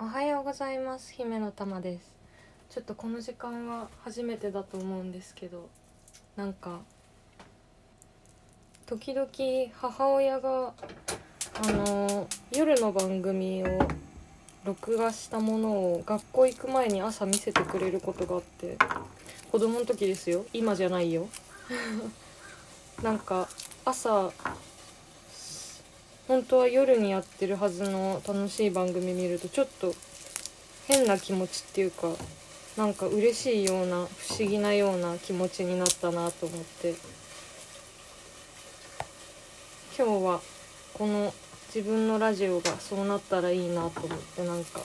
おはようございます。姫の玉です。ちょっとこの時間は初めてだと思うんですけどなんか時々母親があの夜の番組を録画したものを学校行く前に朝見せてくれることがあって子供の時ですよ。今じゃないよ。なんか朝本当は夜にやってるはずの楽しい番組見るとちょっと変な気持ちっていうかなんか嬉しいような不思議なような気持ちになったなと思って。今日はこの自分のラジオがそうなったらいいなと思ってなんか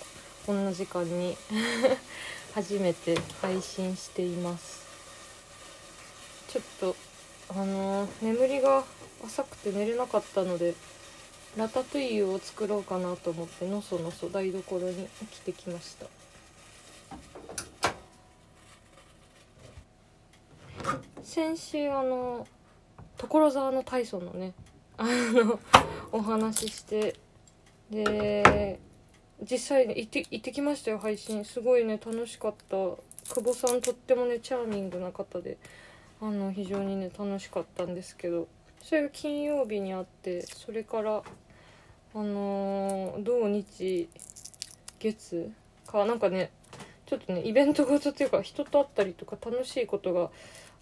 こんな時間に 初めて配信しています。ちょっとあのー、眠りが浅くて寝れなかったのでラタトゥイユを作ろうかなと思ってのそのそ台所に来てきました。先週あの所沢の大層のねあのお話ししてで実際行って行ってきましたよ配信。すごいね楽しかった。久保さんとってもねチャーミングな方であの非常にね楽しかったんですけど。それが金曜日にあってそれからあのー、土日月かなんかねちょっとねイベントごとっていうか人と会ったりとか楽しいことが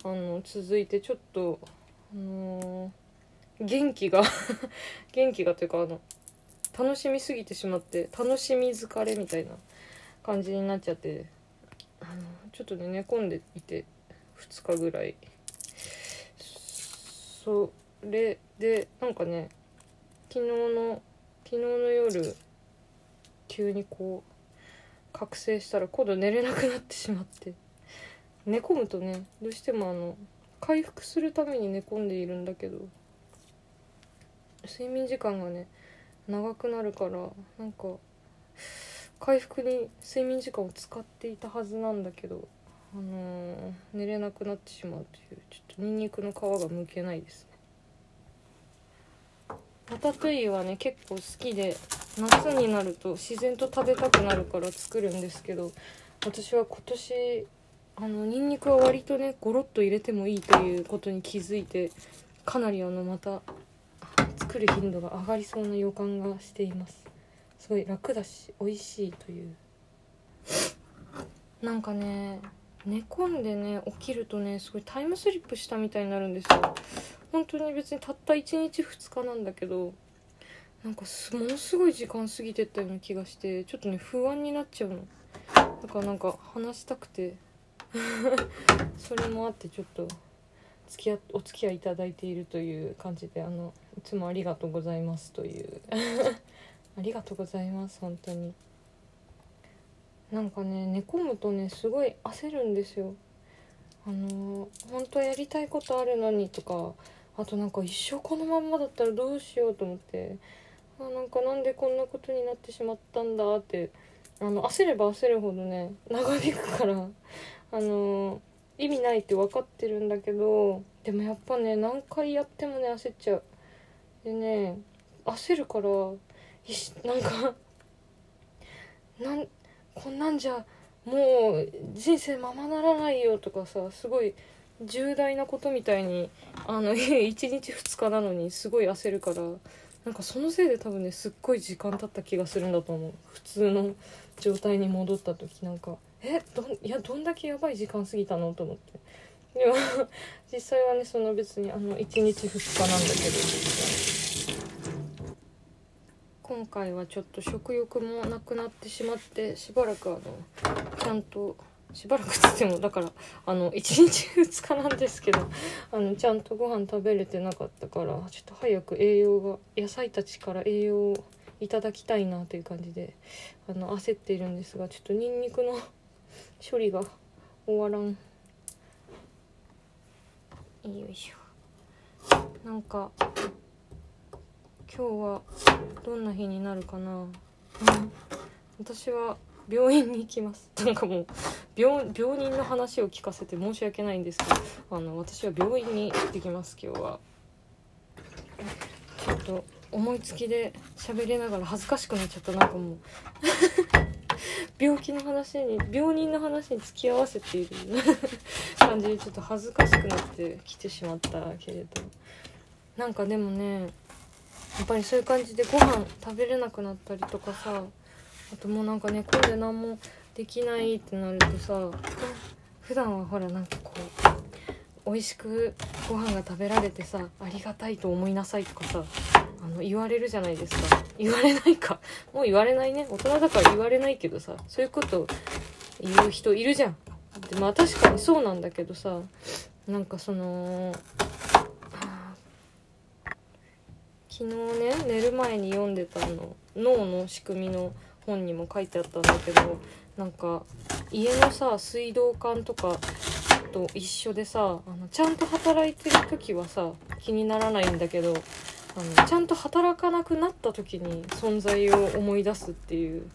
あの続いてちょっとあのー、元気が 元気がというかあの楽しみすぎてしまって楽しみ疲れみたいな感じになっちゃってあのちょっとね寝込んでいて2日ぐらい。それでなんかね昨日の昨日の夜急にこう覚醒したら今度寝れなくなってしまって。寝込むとねどうしてもあの回復するために寝込んでいるんだけど睡眠時間がね長くなるからなんか回復に睡眠時間を使っていたはずなんだけどあのー、寝れなくなってしまうというちょっとニンニクの皮がむけないです。ねラタトゥイユはね結構好きで夏になると自然と食べたくなるから作るんですけど私は今年あのニンニクは割とねゴロッと入れてもいいということに気づいてかなりあのまた作る頻度が上がりそうな予感がしています。すごい楽だし美味しいという。なんかね寝込んでね起きるとねすごいタイムスリップしたみたいになるんですよ。本当に別にたった1日2日なんだけどなんかものすごい時間過ぎてったような気がしてちょっとね不安になっちゃうの。だからなんか話したくて それもあってちょっと付き合お付き合いいただいているという感じであのいつもありがとうございますという。ありがとうございます本当に。なんかね寝込むとねすごい焦るんですよ。あの本当はやりたいことあるのにとかあとなんか一生このまんまだったらどうしようと思ってあなんかなんでこんなことになってしまったんだってあの焦れば焦るほどね長引くからあの意味ないって分かってるんだけどでもやっぱね何回やってもね焦っちゃう。でね焦るからなんかなんこんなんじゃもう人生ままならないよとかさすごい重大なことみたいにあの 1日2日なのにすごい焦るからなんかそのせいで多分ねすっごい時間経った気がするんだと思う。普通の状態に戻った時なんか。えどいやどんだけやばい時間過ぎたのと思って。でも実際はねその別にあの1日2日なんだけど。今回はちょっと食欲もなくなってしまってしばらくあのちゃんとしばらくつってもだから あの1日2日なんですけど あのちゃんとご飯食べれてなかったからちょっと早く栄養が野菜たちから栄養をいただきたいなという感じであの焦っているんですがちょっとニンニクの処理が終わらん。よいしょ。なんか今日はどんな日になるかな、うん、私は病院に行きます。なんかもう病病人の話を聞かせて申し訳ないんですけどあの私は病院に行ってきます今日は。ちょっと思いつきで喋りながら恥ずかしくなっちゃった。なんかもう 病気の話に病人の話に付き合わせている 感じでちょっと恥ずかしくなってきてしまったけれど。なんかでもねやっぱりそういう感じでご飯食べれなくなったりとかさあともうなんか寝込んで何もできないってなるとさ普段はほらなんかこう美味しくご飯が食べられてさありがたいと思いなさいとかさあの言われるじゃないですか。言われないか。もう言われないね。大人だから言われないけどさそういうこと言う人いるじゃん。でまあ確かにそうなんだけどさなんかその昨日ね寝る前に読んでたの脳の仕組みの本にも書いてあったんだけどなんか家のさ水道管とかと一緒でさあのちゃんと働いてる時はさ気にならないんだけどあのちゃんと働かなくなった時に存在を思い出すっていう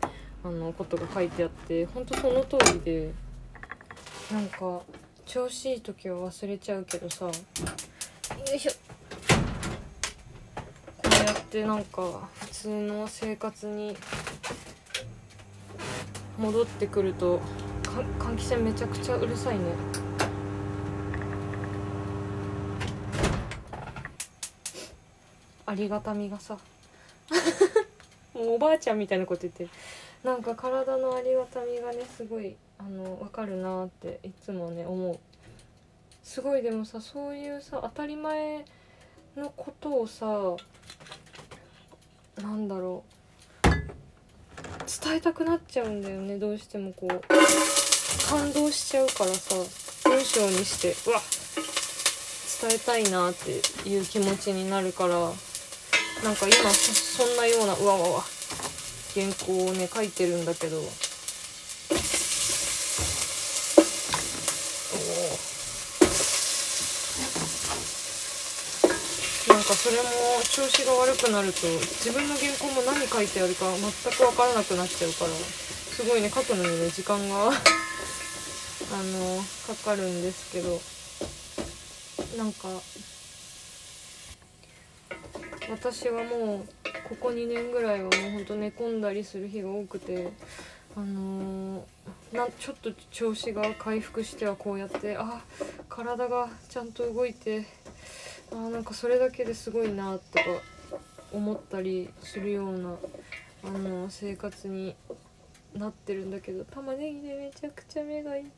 あのことが書いてあってほんとその通りでなんか調子いい時は忘れちゃうけどさよいしょってなんか普通の生活に戻ってくると換気扇めちゃくちゃうるさいね。ありがたみがさ。もうおばあちゃんみたいなこと言ってなんか体のありがたみがねすごいあの分かるなっていつもね思う。すごいでもさそういうさ当たり前のことをさなんだろう。伝えたくなっちゃうんだよねどうしてもこう。感動しちゃうからさ文章にして。うわ伝えたいなっていう気持ちになるからなんか今そんなようなうわわわ原稿をね書いてるんだけどおなんかそれも調子が悪くなると自分の原稿も何書いてあるか全く分からなくなっちゃうからすごいね書くのにね時間が あのかかるんですけどなんか私はもうここ2年ぐらいはもうほんと寝込んだりする日が多くてあのー、なちょっと調子が回復してはこうやってあ体がちゃんと動いてあなんかそれだけですごいなとか思ったりするような、あの、生活になってるんだけど玉ねぎでめちゃくちゃ目が痛い。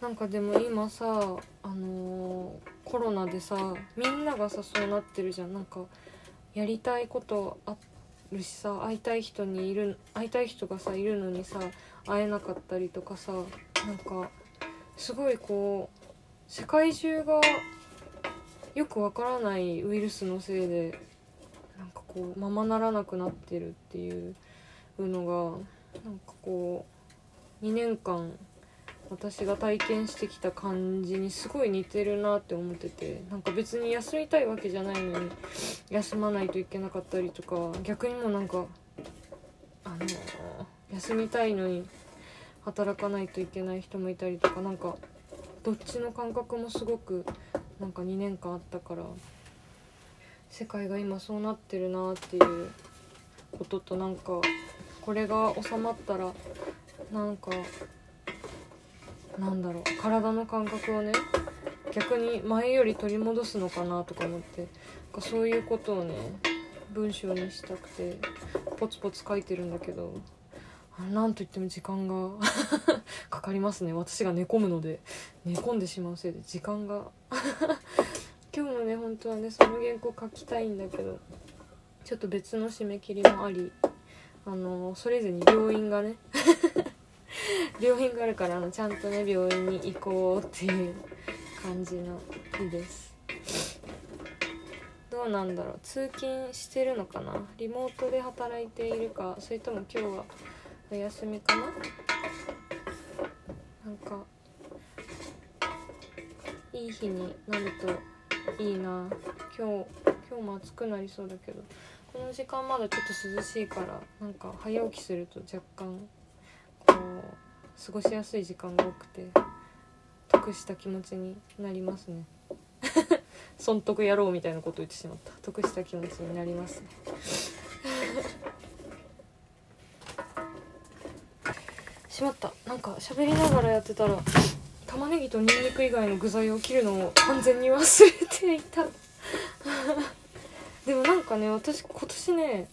なんかでも今さあのーコロナでさみんながさそうなってるじゃんなんかやりたいことあるしさ会いたい人にいる会いたい人がさいるのにさ会えなかったりとかさなんかすごいこう世界中がよくわからないウイルスのせいでなんかこうままならなくなってるっていうのがなんかこう2年間私が体験してきた感じにすごい似てるなって思っててなんか別に休みたいわけじゃないのに休まないといけなかったりとか逆にもなんかあの休みたいのに働かないといけない人もいたりとかなんかどっちの感覚もすごくなんか2年間あったから世界が今そうなってるなっていうこととなんかこれが収まったらなんかなんだろう体の感覚をね逆に前より取り戻すのかなとか思ってなそういうことをね文章にしたくてポツポツ書いてるんだけどなんといっても時間が かかりますね。私が寝込むので。寝込んでしまうせいで。時間が 今日もね本当はねその原稿書きたいんだけどちょっと別の締め切りもありあのそれぞれに病院がね 病院があるからあのちゃんとね病院に行こうっていう感じの日です。どうなんだろう。通勤してるのかな。リモートで働いているかそれとも今日はお休みかな？なんかいい日になるといいな。今日今日も暑くなりそうだけど。この時間まだちょっと涼しいからなんか早起きすると若干こう過ごしやすい時間が多くて得した気持ちになりますね。損得やろうみたいなこと言ってしまった。得した気持ちになりますね。しまった。なんか喋りながらやってたら玉ねぎとニンニク以外の具材を切るのを完全に忘れていた。でもなんかね私今年ね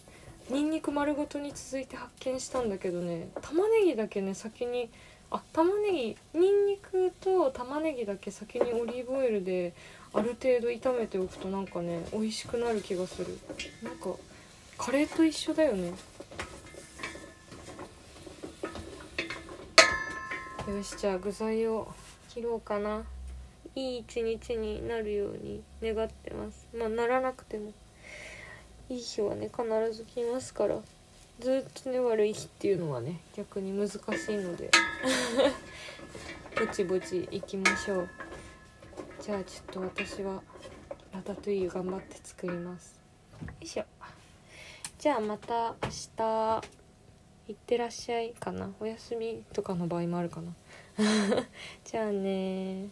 ニンニク丸ごとに続いて発見したんだけどね玉ねぎだけね先にあ玉ねぎニンニクと玉ねぎだけ先にオリーブオイルである程度炒めておくとなんかね美味しくなる気がする。なんかカレーと一緒だよね。よしじゃあ具材を切ろうかな。いい一日になるように願ってます。まあならなくても。いい日はね必ず来ますから。ずっとね悪い日っていうのはね逆に難しいので。ぼちぼち行きましょう。じゃあちょっと私はラタトゥイユ頑張って作ります。よいしょ。じゃあまた明日。いってらっしゃいかな。お休みとかの場合もあるかな。じゃあね